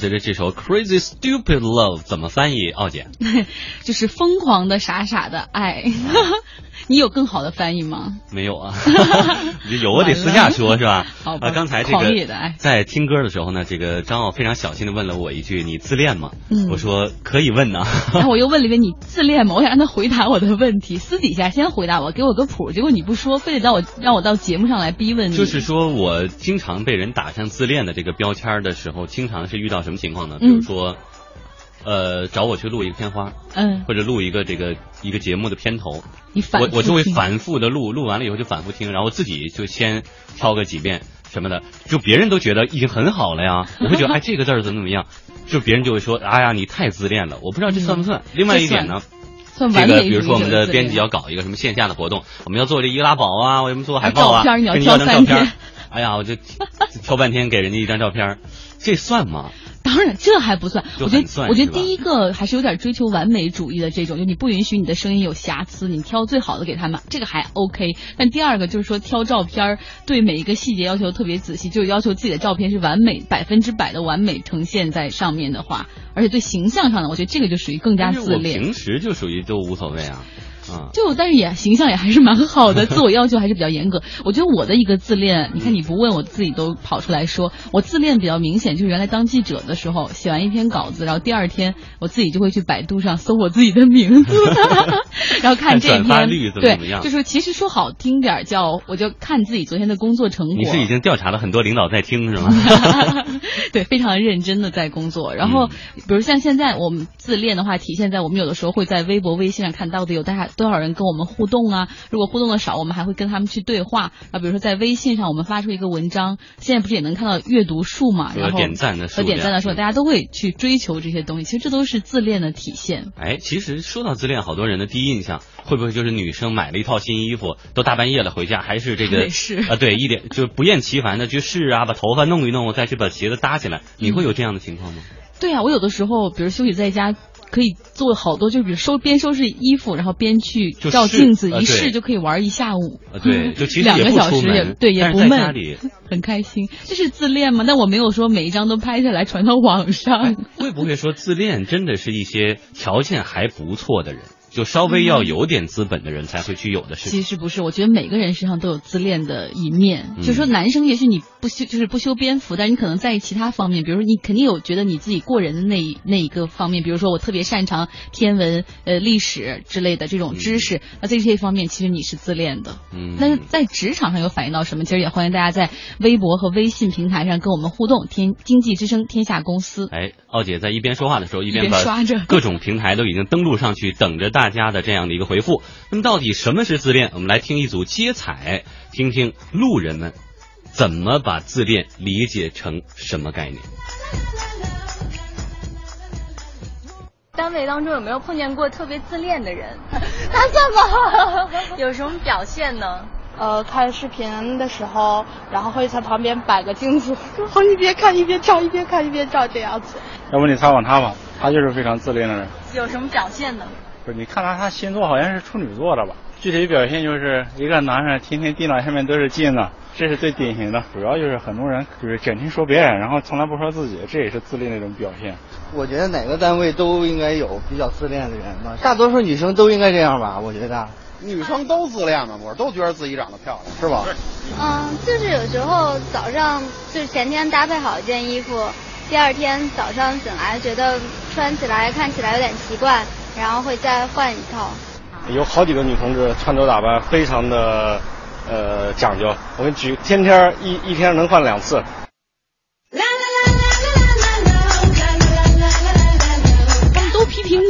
随着这首 Crazy Stupid Love 怎么翻译？奥姐，就是疯狂的傻傻的爱。你有更好的翻译吗？没有啊，有我得私下说，是吧？好啊，刚才这个在听歌的时候呢，这个张奥非常小心的问了我一句：“你自恋吗？”嗯，我说可以问呢。然 后我又问了一遍：“你自恋吗？”我想让他回答我的问题，私底下先回答我，给我个谱。结果你不说，非得让我让我到节目上来逼问你。就是说我经常被人打上自恋的这个标签的时候，经常是遇到什么情况呢？比如说。呃，找我去录一个片花，嗯，或者录一个这个一个节目的片头，你反我我就会反复的录，录完了以后就反复听，然后自己就先挑个几遍什么的，就别人都觉得已经很好了呀，我会觉得哎这个字儿怎么怎么样，就别人就会说哎呀你太自恋了，我不知道这算不算。另外一点呢，这个比如说我们的编辑要搞一个什么线下的活动，我们要做这易拉宝啊，我们做海报啊，你要张照片，哎呀我就挑半天给人家一张照片，这算吗？当然，这还不算。我觉得，我觉得第一个还是有点追求完美主义的这种，就你不允许你的声音有瑕疵，你挑最好的给他们，这个还 OK。但第二个就是说挑照片，对每一个细节要求特别仔细，就要求自己的照片是完美百分之百的完美呈现在上面的话，而且对形象上的，我觉得这个就属于更加自恋。平时就属于都无所谓啊。就但是也形象也还是蛮好的，自我要求还是比较严格。我觉得我的一个自恋，你看你不问我自己都跑出来说，我自恋比较明显，就是原来当记者的时候，写完一篇稿子，然后第二天我自己就会去百度上搜我自己的名字，然后看这篇对，就是其实说好听点叫，我就看自己昨天的工作成果。你是已经调查了很多领导在听是吗？对，非常认真的在工作。然后比如像现在我们自恋的话，体现在我们有的时候会在微博、微信上看到的有大家。多少人跟我们互动啊？如果互动的少，我们还会跟他们去对话啊。比如说在微信上，我们发出一个文章，现在不是也能看到阅读数嘛？然后点赞的和点赞的时候，大家都会去追求这些东西。其实这都是自恋的体现。哎，其实说到自恋，好多人的第一印象会不会就是女生买了一套新衣服，都大半夜了回家，还是这个 是啊？对，一点就不厌其烦的去试啊，把头发弄一弄，再去把鞋子搭起来。你会有这样的情况吗？对啊，我有的时候，比如休息在家。可以做好多，就比如收边收拾衣服，然后边去照镜子，一试就可以玩一下午。对，就其实两个小时也对，也不闷，很开心。这是自恋吗？但我没有说每一张都拍下来传到网上。会不会说自恋真的是一些条件还不错的人？就稍微要有点资本的人才会去有的事情。其实不是，我觉得每个人身上都有自恋的一面。就说男生，也许你不修，就是不修边幅，但你可能在意其他方面，比如说你肯定有觉得你自己过人的那那一个方面。比如说我特别擅长天文、呃历史之类的这种知识，那这些方面其实你是自恋的。嗯。但是在职场上有反映到什么？其实也欢迎大家在微博和微信平台上跟我们互动。天经济之声天下公司。哎，奥姐在一边说话的时候，一边刷着各种平台都已经登录上去，等着大。大家的这样的一个回复，那么到底什么是自恋？我们来听一组接彩，听听路人们怎么把自恋理解成什么概念。单位当中有没有碰见过特别自恋的人？他算吗？有什么表现呢？呃，看视频的时候，然后会在旁边摆个镜子，然后一边看一边照，一边看一边照这样子。要不你采访他吧，他就是非常自恋的人。有什么表现呢？不是，你看他，他星座好像是处女座的吧？具体表现就是一个男生天天电脑下面都是镜子，这是最典型的。主要就是很多人就是整天说别人，然后从来不说自己，这也是自恋的一种表现。我觉得哪个单位都应该有比较自恋的人吧，大多数女生都应该这样吧？我觉得女生都自恋嘛，我都觉得自己长得漂亮，是吧？嗯，就是有时候早上就是前天搭配好一件衣服，第二天早上醒来觉得穿起来看起来有点奇怪。然后会再换一套。有好几个女同志穿着打扮非常的呃讲究，我给你举，天天一一天能换两次。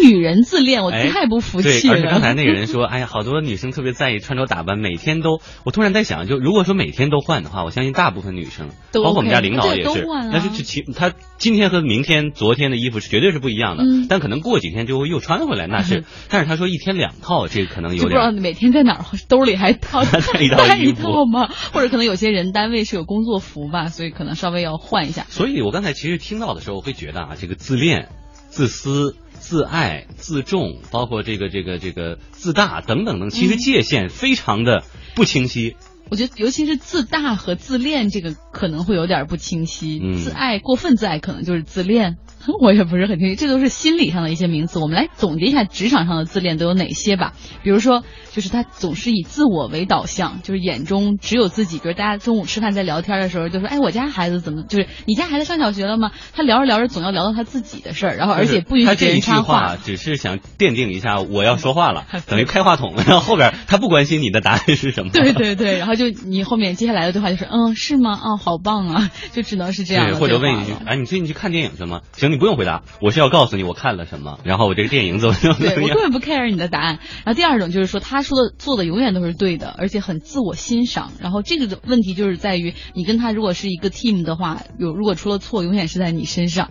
女人自恋，我太不服气了。对，而且刚才那个人说，哎呀，好多女生特别在意穿着打扮，每天都。我突然在想，就如果说每天都换的话，我相信大部分女生，包括我们家领导也是，但是其他今天和明天、昨天的衣服是绝对是不一样的。嗯。但可能过几天就会又穿回来，那是。但是他说一天两套，这个可能有点。不知道每天在哪儿兜里还套 带一套吗？或者可能有些人单位是有工作服吧，所以可能稍微要换一下。所以我刚才其实听到的时候，我会觉得啊，这个自恋、自私。自爱、自重，包括这个、这个、这个自大等等等，其实界限非常的不清晰。我觉得，尤其是自大和自恋这个可能会有点不清晰。嗯自爱过分自爱可能就是自恋，我也不是很清楚，这都是心理上的一些名词。我们来总结一下职场上的自恋都有哪些吧。比如说，就是他总是以自我为导向，就是眼中只有自己。比如大家中午吃饭在聊天的时候，就说：“哎，我家孩子怎么？就是你家孩子上小学了吗？”他聊着聊着总要聊到他自己的事儿，然后而且不允许别人他这一句插话话。只是想奠定一下我要说话了，等于开话筒，然后后边他不关心你的答案是什么。对对对，然后就你后面接下来的对话就是，嗯，是吗？啊、好棒啊，就只能是这样对，或者问一句哎，你最近去看电影去了吗？行，你不用回答，我是要告诉你我看了什么，然后我这个电影怎么怎么样对我根。本不 care 你的答案。然后第二种就是说，他说的做的永远都是对的，而且很自我欣赏。然后这个问题就是在于，你跟他如果是一个 team 的话，有如果出了错，永远是在你身上。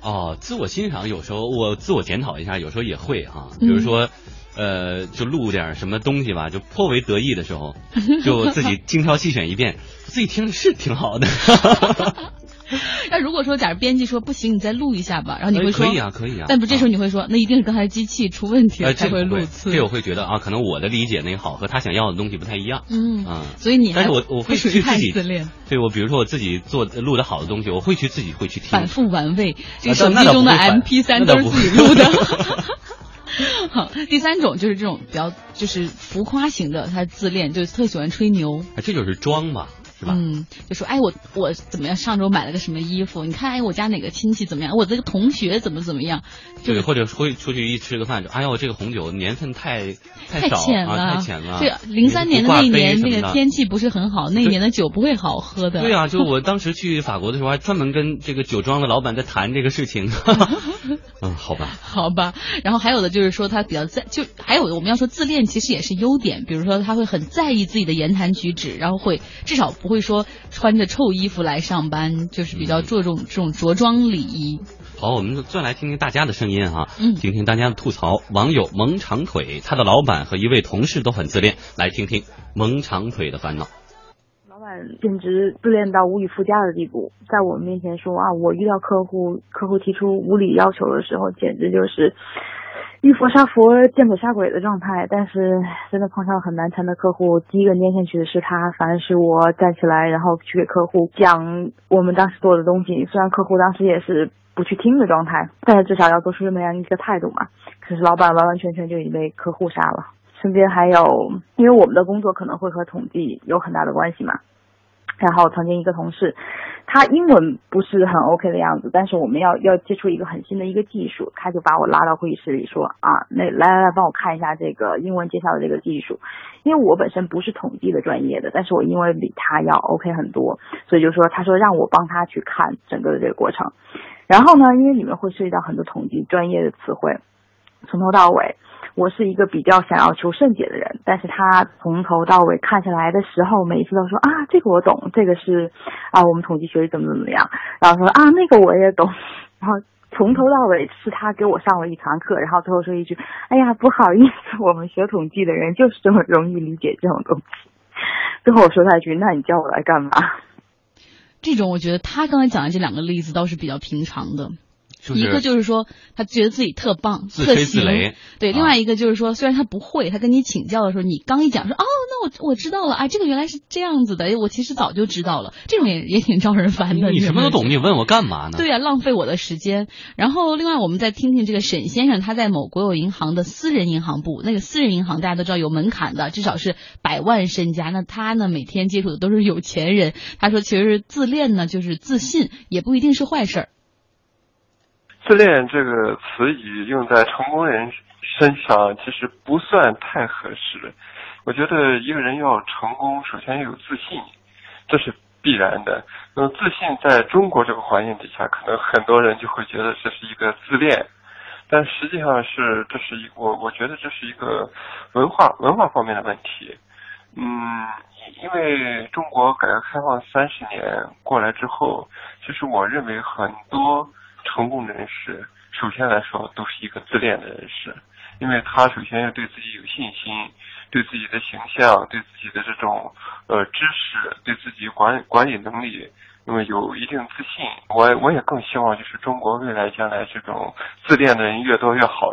哦，自我欣赏有时候我自我检讨一下，有时候也会哈、嗯比如说。呃，就录点什么东西吧，就颇为得意的时候，就自己 精挑细选一遍，自己听着是挺好的。那如果说，假如编辑说不行，你再录一下吧，然后你会说、哎可以啊，可以啊。但不，这时候你会说，那一定是刚才机器出问题了呃，才会录次。这我会觉得啊，可能我的理解那好和他想要的东西不太一样。嗯啊，所以你还但是我我会去自己自恋，对我比如说我自己做录的好的东西，我会去自己会去听。反复玩味，这个啊手机中的 MP 三都是自己录的。好，第三种就是这种比较就是浮夸型的，他自恋，就特喜欢吹牛。啊这就是装嘛，是吧？嗯，就说哎我我怎么样？上周买了个什么衣服？你看哎我家哪个亲戚怎么样？我这个同学怎么怎么样？就对，是或者会出去一吃个饭，就哎呦，这个红酒年份太太少浅了，啊，太浅了。对，零三年的那一年那个天。天气不是很好，那一年的酒不会好喝的。对啊，就我当时去法国的时候，还专门跟这个酒庄的老板在谈这个事情。嗯，好吧。好吧，然后还有的就是说他比较在，就还有的我们要说自恋其实也是优点，比如说他会很在意自己的言谈举止，然后会至少不会说穿着臭衣服来上班，就是比较注重这种着装礼仪。好，我们再来听听大家的声音哈，嗯听听大家的吐槽。网友萌长腿，他的老板和一位同事都很自恋，来听听萌长腿的烦恼。老板简直自恋到无以复加的地步，在我们面前说啊，我遇到客户，客户提出无理要求的时候，简直就是遇佛杀佛，见鬼杀鬼的状态。但是真的碰上很难缠的客户，第一个粘下去的是他，反而是我站起来，然后去给客户讲我们当时做的东西。虽然客户当时也是不去听的状态，但是至少要做出这么样一个态度嘛。可是老板完完全全就已经被客户杀了。身边还有，因为我们的工作可能会和统计有很大的关系嘛。然后曾经一个同事，他英文不是很 OK 的样子，但是我们要要接触一个很新的一个技术，他就把我拉到会议室里说啊，那来来来，帮我看一下这个英文介绍的这个技术，因为我本身不是统计的专业的，但是我英文比他要 OK 很多，所以就说他说让我帮他去看整个的这个过程，然后呢，因为里面会涉及到很多统计专业的词汇，从头到尾。我是一个比较想要求甚解的人，但是他从头到尾看下来的时候，每一次都说啊，这个我懂，这个是啊，我们统计学里怎么怎么样，然后说啊，那个我也懂，然后从头到尾是他给我上了一堂课，然后最后说一句，哎呀，不好意思，我们学统计的人就是这么容易理解这种东西。最后我说他一句，那你叫我来干嘛？这种我觉得他刚才讲的这两个例子倒是比较平常的。就是一个就是说，他觉得自己特棒，自吹自擂对；啊另外一个就是说，虽然他不会，他跟你请教的时候，你刚一讲说，哦，那我我知道了，啊，这个原来是这样子的，哎我其实早就知道了。这种也 也挺招人烦的。你什么都懂，你你问我干嘛呢？对呀、浪费我的时间。然后，另外我们再听听这个沈先生，他在某国有银行的私人银行部，那个私人银行大家都知道有门槛的，至少是百万身家。那他呢，每天接触的都是有钱人。他说，其实自恋呢，就是自信，也不一定是坏事儿。自恋这个词语用在成功人身上，其实不算太合适。我觉得一个人要成功，首先要有自信，这是必然的。那么自信在中国这个环境底下，可能很多人就会觉得这是一个自恋，但实际上是这是一我我觉得这是一个文化文化方面的问题。嗯，因为中国改革开放三十年过来之后，其实我认为很多。成功人士，首先来说都是一个自恋的人士，因为他首先要对自己有信心，对自己的形象，对自己的这种呃知识，对自己管管理能力，那么有一定自信。我我也更希望就是中国未来将来这种自恋的人越多越好。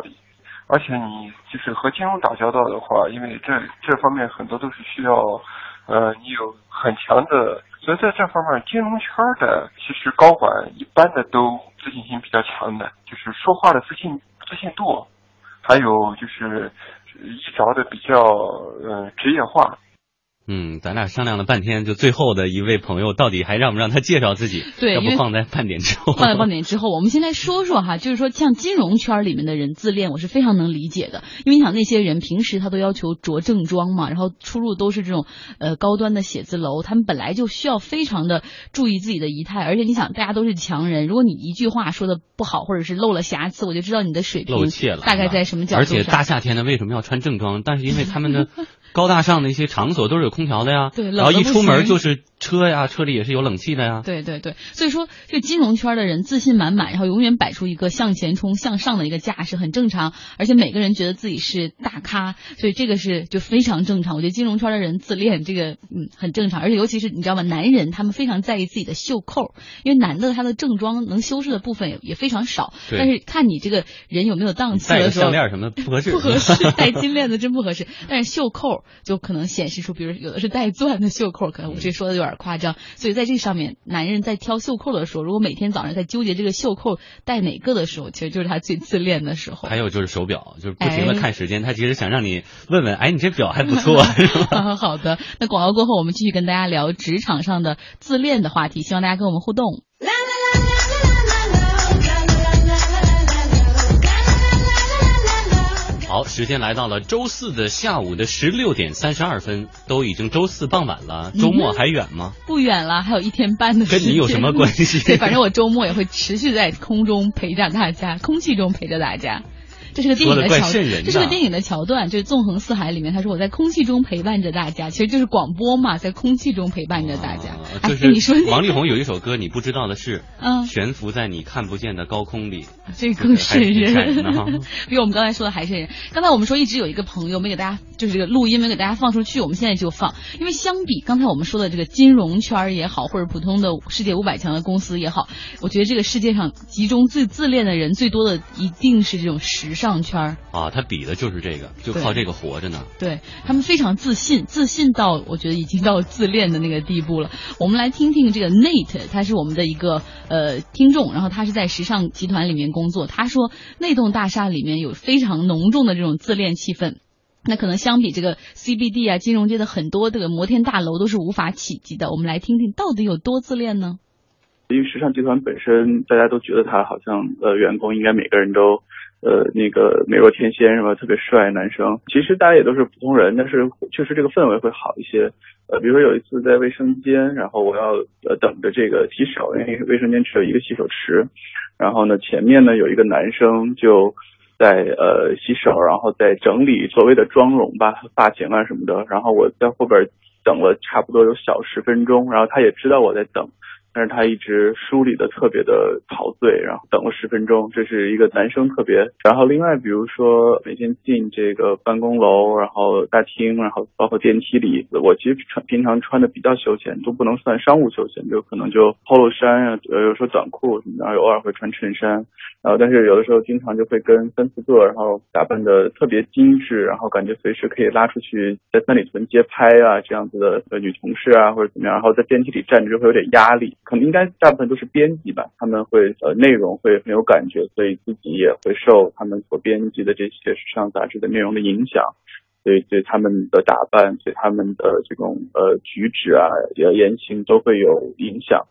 而且你就是和金融打交道的话，因为这这方面很多都是需要呃，你有很强的，所以在这方面，金融圈的其实高管一般的都自信心比较强的，就是说话的自信自信度，还有就是一着的比较呃职业化。嗯，咱俩商量了半天，就最后的一位朋友，到底还让不让他介绍自己？对，要不放在半点之后。放在半点之后，我们先来说说哈，就是说像金融圈里面的人自恋，我是非常能理解的，因为你想那些人平时他都要求着正装嘛，然后出入都是这种呃高端的写字楼，他们本来就需要非常的注意自己的仪态，而且你想大家都是强人，如果你一句话说的不好，或者是露了瑕疵，我就知道你的水平露怯了，大概在什么角度而且大夏天的为什么要穿正装？但是因为他们的。高大上的一些场所都是有空调的呀，对，然后一出门就是车呀，车里也是有冷气的呀。对对对，所以说这金融圈的人自信满满，然后永远摆出一个向前冲、向上的一个架势，很正常。而且每个人觉得自己是大咖，所以这个是就非常正常。我觉得金融圈的人自恋，这个嗯很正常。而且尤其是你知道吗，男人他们非常在意自己的袖扣，因为男的他的正装能修饰的部分也也非常少。但是看你这个人有没有档次的时候，项链什么不合适？不合适，戴金链子真不合适。但是袖扣就可能显。示出，比如有的是带钻的袖扣，可能我这说的有点夸张，所以在这上面，男人在挑袖扣的时候，如果每天早上在纠结这个袖扣戴哪个的时候，其实就是他最自恋的时候。还有就是手表，就是不停的看时间，他其实想让你问问，哎，你这表还不错，是吧？好的，那广告过后，我们继续跟大家聊职场上的自恋的话题，希望大家跟我们互动。好，时间来到了周四的下午的十六点三十二分，都已经周四傍晚了，周末还远吗？不远了，还有一天半的时间。跟你有什么关系？对，反正我周末也会持续在空中陪着大家，空气中陪着大家。这是个电影的桥，这是个电影的桥段，就是《纵横四海》里面，他说我在空气中陪伴着大家，其实就是广播嘛，在空气中陪伴着大家。就是你说，王力宏有一首歌，你不知道的是，嗯，悬浮在你看不见的高空里，这更瘆人，比我们刚才说的还瘆人。刚才我们说一直有一个朋友没给大家，就是这个录音没给大家放出去，我们现在就放，因为相比刚才我们说的这个金融圈也好，或者普通的世界五百强的公司也好，我觉得这个世界上集中最自恋的人最多的一定是这种时尚圈啊。他比的就是这个，就靠这个活着呢。对他们非常自信，自信到我觉得已经到自恋的那个地步了。我们来听听这个 Nate，他是我们的一个呃听众，然后他是在时尚集团里面工作。他说那栋大厦里面有非常浓重的这种自恋气氛，那可能相比这个 CBD 啊金融街的很多这个摩天大楼都是无法企及的。我们来听听到底有多自恋呢？因为时尚集团本身大家都觉得他好像呃员工应该每个人都。呃，那个美若天仙是吧？特别帅男生，其实大家也都是普通人，但是确实这个氛围会好一些。呃，比如说有一次在卫生间，然后我要呃等着这个洗手，因为卫生间只有一个洗手池，然后呢前面呢有一个男生就在呃洗手，然后在整理所谓的妆容吧，发型啊什么的，然后我在后边等了差不多有小十分钟，然后他也知道我在等。但是他一直梳理的特别的陶醉，然后等了十分钟，这是一个男生特别。然后另外比如说每天进这个办公楼，然后大厅，然后包括电梯里，我其实穿平常穿的比较休闲，都不能算商务休闲，就可能就 polo 衫啊，呃有时候短裤什么的，然后偶尔会穿衬衫。然后但是有的时候经常就会跟三四个，然后打扮的特别精致，然后感觉随时可以拉出去在三里屯街拍啊这样子的女同事啊或者怎么样，然后在电梯里站着就会有点压力。可能应该大部分都是编辑吧，他们会呃内容会很有感觉，所以自己也会受他们所编辑的这些时尚杂志的内容的影响，所以对他们的打扮，对他们的这种呃举止啊、言言行都会有影响。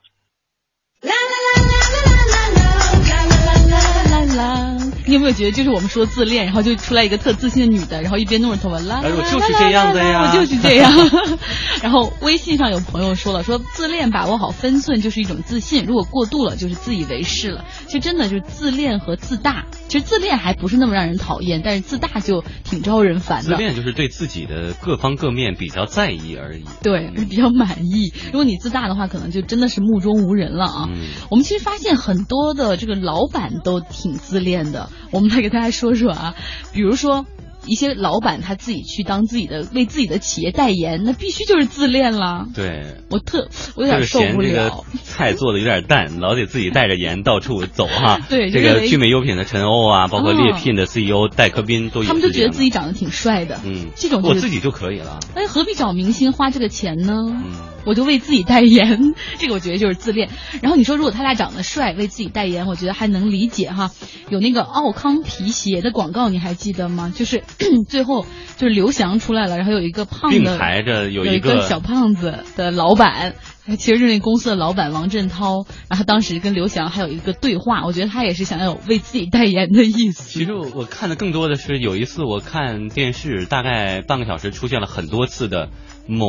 啦，你有没有觉得就是我们说自恋，然后就出来一个特自信的女的，然后一边弄着头发啦，哎，我就是这样的呀，我就是这样。然后微信上有朋友说了，说自恋把握好分寸就是一种自信，如果过度了就是自以为是了。其实真的就是自恋和自大，其实自恋还不是那么让人讨厌，但是自大就挺招人烦的。自恋就是对自己的各方各面比较在意而已，对，比较满意。如果你自大的话，可能就真的是目中无人了啊。我们其实发现很多的这个老板都挺。自恋的，我们来给大家说说啊，比如说一些老板他自己去当自己的为自己的企业代言，那必须就是自恋了。对，我特我有点受不嫌这个了。菜做的有点淡，老得自己带着盐到处走哈。对这个聚美优品的陈欧啊，包括哦猎聘的 CEO 戴科斌都有他们就觉得自己长得挺帅的，嗯，这种就是我自己就可以了。哎，何必找明星花这个钱呢？嗯，我就为自己代言，这个我觉得就是自恋。然后你说如果他俩长得帅，为自己代言，我觉得还能理解哈。有那个奥康皮鞋的广告，你还记得吗？就是 最后就是刘翔出来了，然后有一个胖并的排着有有一个小胖子的老板。其实是那公司的老板王振涛，然后当时跟刘翔还有一个对话，我觉得他也是想要有为自己代言的意思。其实我我看的更多的是有一次我看电视，大概半个小时出现了很多次的某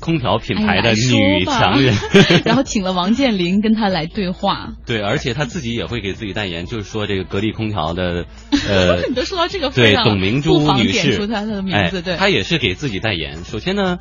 空调品牌的女强人，然后请了王健林跟他来对话。对，而且他自己也会给自己代言，就是说这个格力空调的呃 你都说到这个对董明珠女士，点出她的名字哎对她也是给自己代言。首先呢，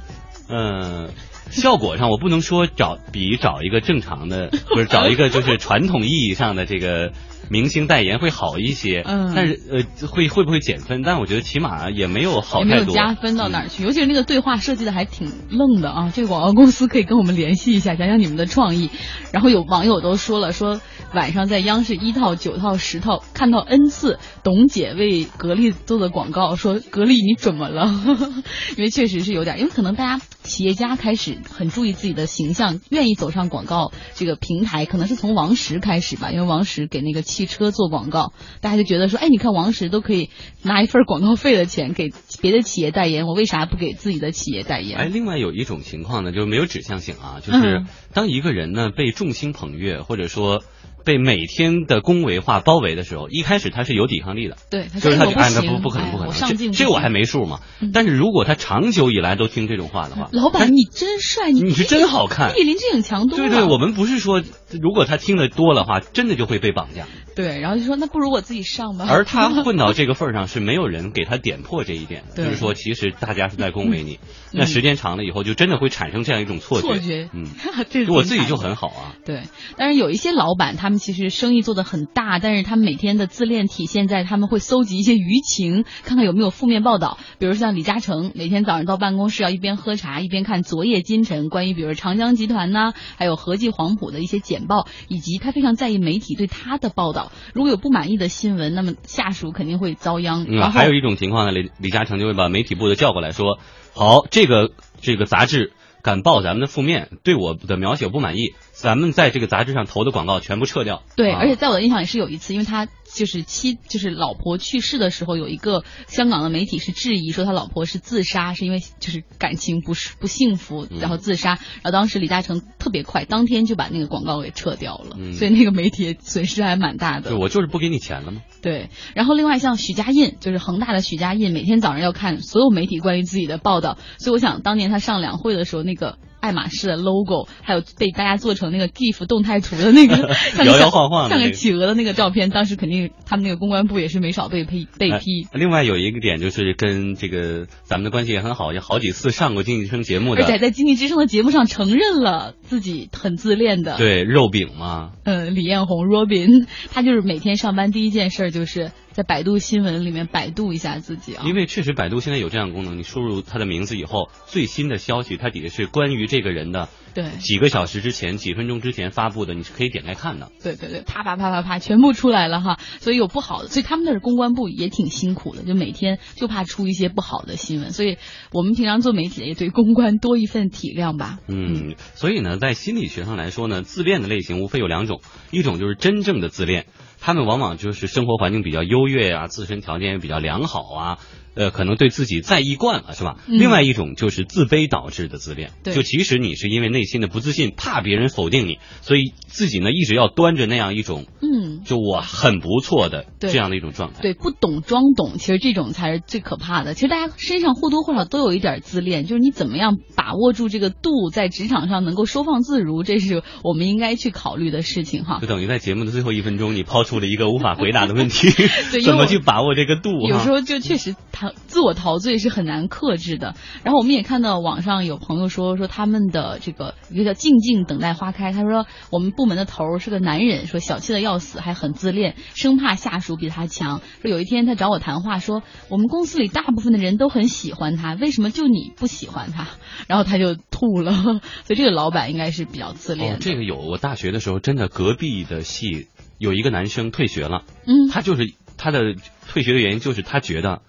呃。效果上，我不能说找比找一个正常的，不是找一个就是传统意义上的这个明星代言会好一些，嗯但是呃会会不会减分？但我觉得起码也没有好也没太多。嗯有加分到哪儿去，尤其是那个对话设计的还挺愣的啊！这个广告公司可以跟我们联系一下，讲讲你们的创意。然后有网友都说了，说晚上在央视一套、九套、十套看到 N 次董姐为格力做的广告，说格力你怎么了？因为确实是有点，因为可能大家企业家开始很注意自己的形象，愿意走上广告这个平台，可能是从王石开始吧，因为王石给那个汽车做广告，大家就觉得说，哎，你看王石都可以拿一份广告费的钱给别的企业代言，我为啥不给自己的企业代言？哎，另外有一种情况呢，就是没有指向性啊，就是嗯当一个人呢被众星捧月，或者说被每天的恭维化包围的时候，一开始他是有抵抗力的。对，他就是他就哎，不，不不可能，不可能，这这我还没数嘛。但是如果他长久以来都听这种话的话，老板你真帅，你你是真好看比林志颖强多了。对对，我们不是说如果他听的多的话，真的就会被绑架。对，然后就说那不如我自己上吧。而他混到这个份儿上，是没有人给他点破这一点的，对就是说，其实大家是在恭维你。嗯那时间长了以后，就真的会产生这样一种错觉。错觉嗯，这我自己就很好啊。对，但是有一些老板，他们其实生意做得很大，但是他们每天的自恋体现在他们会搜集一些舆情，看看有没有负面报道。比如像李嘉诚，每天早上到办公室要一边喝茶一边看《昨夜今晨》，关于比如长江集团呐、还有和记黄埔的一些简报，以及他非常在意媒体对他的报道。如果有不满意的新闻，那么下属肯定会遭殃。嗯，然后还有一种情况呢，李李嘉诚就会把媒体部的叫过来说：“好，这个这个杂志敢报咱们的负面，对我的描写不满意，咱们在这个杂志上投的广告全部撤掉。”对，啊而且在我的印象里是有一次，因为他就是妻就是老婆去世的时候，有一个香港的媒体是质疑说他老婆是自杀，是因为就是感情不是不幸福，嗯然后自杀。然后当时李嘉诚特别快，当天就把那个广告给撤掉了，嗯所以那个媒体损失还蛮大的对。我就是不给你钱了吗？对，然后另外像许家印，就是恒大的许家印，每天早上要看所有媒体关于自己的报道，所以我想当年他上两会的时候，那个爱马仕的 logo，还有被大家做成那个 GIF 动态图的那个 像个摇摇小晃晃的像个企鹅的那个照片，当时肯定他们那个公关部也是没少被批被哎批。另外有一个点就是跟这个咱们的关系也很好，有好几次上过经济之声节目而且，在经济之声的节目上承认了自己很自恋的，对肉饼嘛，嗯，李彦宏 Robin，他就是每天上班第一件事儿就是在百度新闻里面百度一下自己啊。因为确实百度现在有这样的功能，你输入他的名字以后，最新的消息它底下是关于这个人的，对几个小时之前、几分钟之前发布的，你是可以点开看的。对对对，啪啪啪啪啪，全部出来了哈。所以有不好的，所以他们那儿公关部也挺辛苦的，就每天就怕出一些不好的新闻。所以我们平常做媒体的也对公关多一份体谅吧。嗯，所以呢，在心理学上来说呢，自恋的类型无非有两种，一种就是真正的自恋，他们往往就是生活环境比较优越啊，自身条件也比较良好啊，呃，可能对自己在意惯了，是吧？嗯另外一种就是自卑导致的自恋，对就其实你是因为内心的不自信，怕别人否定你，所以自己呢一直要端着那样一种，嗯，就我很不错的这样的一种状态。对，不懂装懂，其实这种才是最可怕的。其实大家身上或多或少都有一点自恋，就是你怎么样把握住这个度，在职场上能够收放自如，这是我们应该去考虑的事情哈就。等于在节目的最后一分钟，你抛出了一个无法回答的问题 对，怎么去把握这个度？哈有时候就确实谈陶自我陶醉是很难克制的。然后我们也看到网上有朋友说说他们的这个一个叫静静等待花开，他说我们部门的头儿是个男人，说小气的要死，还很自恋，生怕下属比他强。说有一天他找我谈话，说我们公司里大部分的人都很喜欢他，为什么就你不喜欢他？然后他就吐了。所以这个老板应该是比较自恋的。哦，这个有，我大学的时候真的隔壁的系有一个男生退学了，嗯，他就是他的退学的原因就是他觉得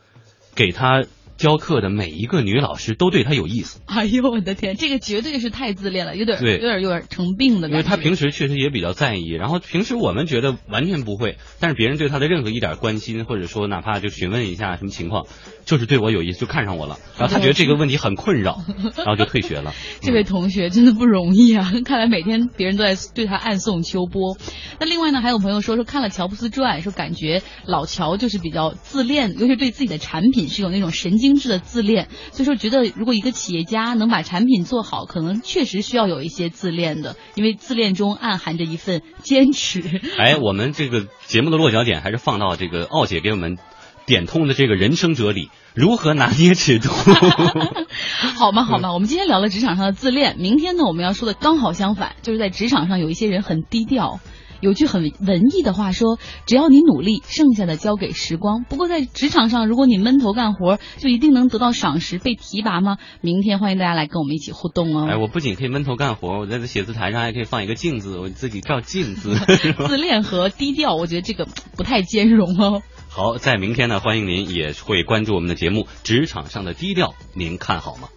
给他教课的每一个女老师都对他有意思。哎呦我的天，这个绝对是太自恋了，有点对有点有点成病的感觉。因为他平时确实也比较在意，然后平时我们觉得完全不会，但是别人对他的任何一点关心，或者说哪怕就询问一下什么情况，就是对我有意思，就看上我了，然后他觉得这个问题很困扰，然后就退学了。这位同学真的不容易啊！看来每天别人都在对他暗送秋波。那另外呢，还有朋友说说看了《乔布斯传》，说感觉老乔就是比较自恋，尤其对自己的产品是有那种神经质的自恋，所以说觉得如果一个企业家能把产品做好，可能确实需要有一些自恋的，因为自恋中暗含着一份坚持。哎，我们这个节目的落脚点还是放到这个奥姐给我们点通的这个人生哲理，如何拿捏尺度。好吗？好吗？我们今天聊了职场上的自恋，明天呢我们要说的刚好相反，就是在职场上有一些人很低调。有句很文艺的话说：“只要你努力，剩下的交给时光。”不过在职场上，如果你闷头干活，就一定能得到赏识、被提拔吗？明天欢迎大家来跟我们一起互动哦。哎，我不仅可以闷头干活，我在这写字台上还可以放一个镜子，我自己照镜子。自恋和低调，我觉得这个不太兼容哦。好，在明天呢，欢迎您也会关注我们的节目《职场上的低调》，您看好吗？